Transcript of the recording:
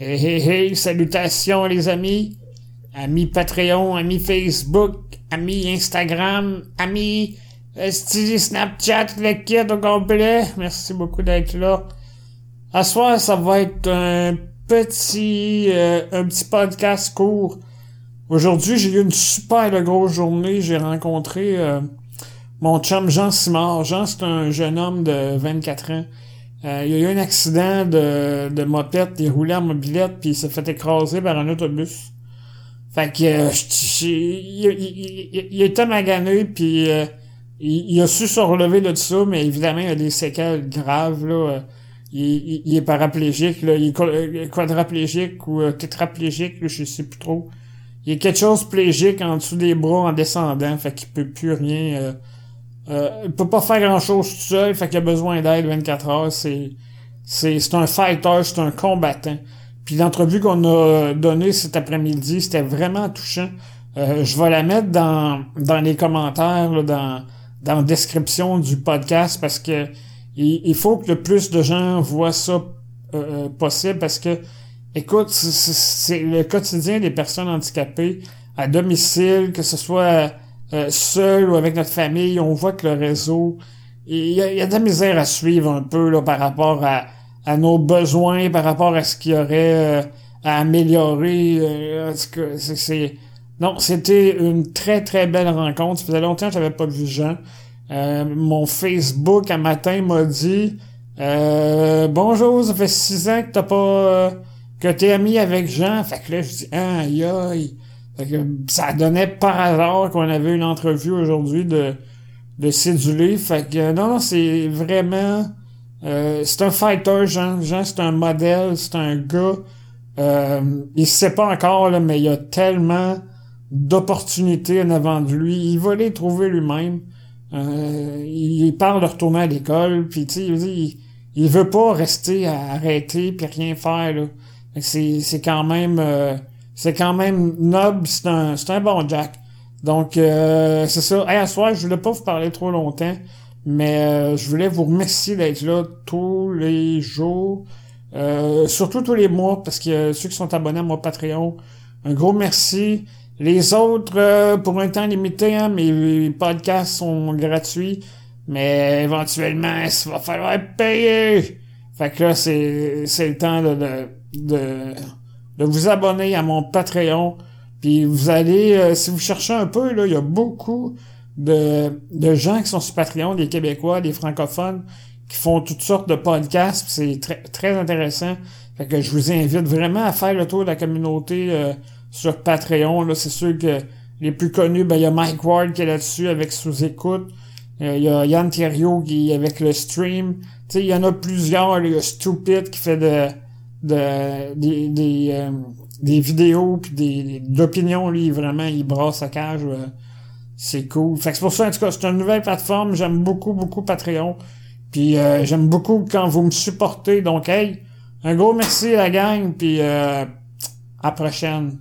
Hey, hey, hey, salutations les amis, amis Patreon, amis Facebook, amis Instagram, amis euh, Snapchat, le kit au complet. Merci beaucoup d'être là. À soir, ça va être un petit, euh, un petit podcast court. Aujourd'hui, j'ai eu une super grosse journée. J'ai rencontré euh, mon chum Jean Simard. Jean, c'est un jeune homme de 24 ans. Euh, il y a eu un accident de, de mopette, il roulait en mobilette, puis il s'est fait écraser par un autobus. Fait que euh, il, il, il, était magané, puis euh, il, a su se relever de ça, mais évidemment, il a des séquelles graves. là. Il, il, est paraplégique, là. il est quadraplégique ou tétraplégique, je sais plus trop. Il y a quelque chose plégique en dessous des bras en descendant, fait qu'il peut plus rien euh, il peut pas faire grand chose tout seul, fait qu'il a besoin d'aide 24 heures. C'est, c'est, c'est un fighter, c'est un combattant. Puis l'entrevue qu'on a donnée cet après-midi, c'était vraiment touchant. Euh, je vais la mettre dans, dans les commentaires, dans, dans la description du podcast parce que il, faut que le plus de gens voient ça euh, possible parce que, écoute, c'est le quotidien des personnes handicapées à domicile, que ce soit euh, seul ou avec notre famille, on voit que le réseau, il y, a, de la misère à suivre un peu là, par rapport à, nos besoins, par rapport à ce qu'il y aurait euh, à améliorer. Euh, c'est, non, c'était une très très belle rencontre. Ça faisait longtemps que j'avais pas vu Jean. mon Facebook un matin m'a dit Bonjour, ça fait six ans que t'as pas que t'es ami avec Jean. Fait que là, je dis aïe aïe ça donnait par hasard qu'on avait une entrevue aujourd'hui de, de Cédulé. Fait que non, c'est vraiment... Euh, c'est un fighter, Jean. Jean, c'est un modèle, c'est un gars... Euh, il sait pas encore, là, mais il y a tellement d'opportunités en avant de lui. Il va les trouver lui-même. Euh, il parle de retourner à l'école, puis tu sais, il, il, veut pas rester à arrêter puis rien faire. Là. C'est, c'est quand même... Euh, c'est quand même noble, c'est un, c'est un bon Jack. Donc, euh, c'est ça. Hey, à soir, je voulais pas vous parler trop longtemps, mais euh, je voulais vous remercier d'être là tous les jours, euh, surtout tous les mois, parce que ceux qui sont abonnés à mon Patreon, un gros merci. Les autres, pour un temps limité, hein, mes podcasts sont gratuits, mais éventuellement, il va falloir payer. Fait que là, c'est, c'est le temps de, de, de de vous abonner à mon Patreon. Puis vous allez, euh, si vous cherchez un peu, là, il y a beaucoup de, de gens qui sont sur Patreon, des Québécois, des francophones, qui font toutes sortes de podcasts. C'est très, très intéressant. Fait que je vous invite vraiment à faire le tour de la communauté euh, sur Patreon. Là, c'est sûr que les plus connus, ben il y a Mike Ward qui est là-dessus avec sous-écoute. Euh, il y a Yann Thériault qui est avec le stream. Tu sais, il y en a plusieurs. Il y a Stupid qui fait de de des des, euh, des vidéos puis des d'opinions lui vraiment il brasse sa cage euh, c'est cool. Fait que c'est pour ça en tout cas c'est une nouvelle plateforme. J'aime beaucoup beaucoup Patreon. Puis euh, j'aime beaucoup quand vous me supportez. Donc hey un gros merci à la gang puis à la prochaine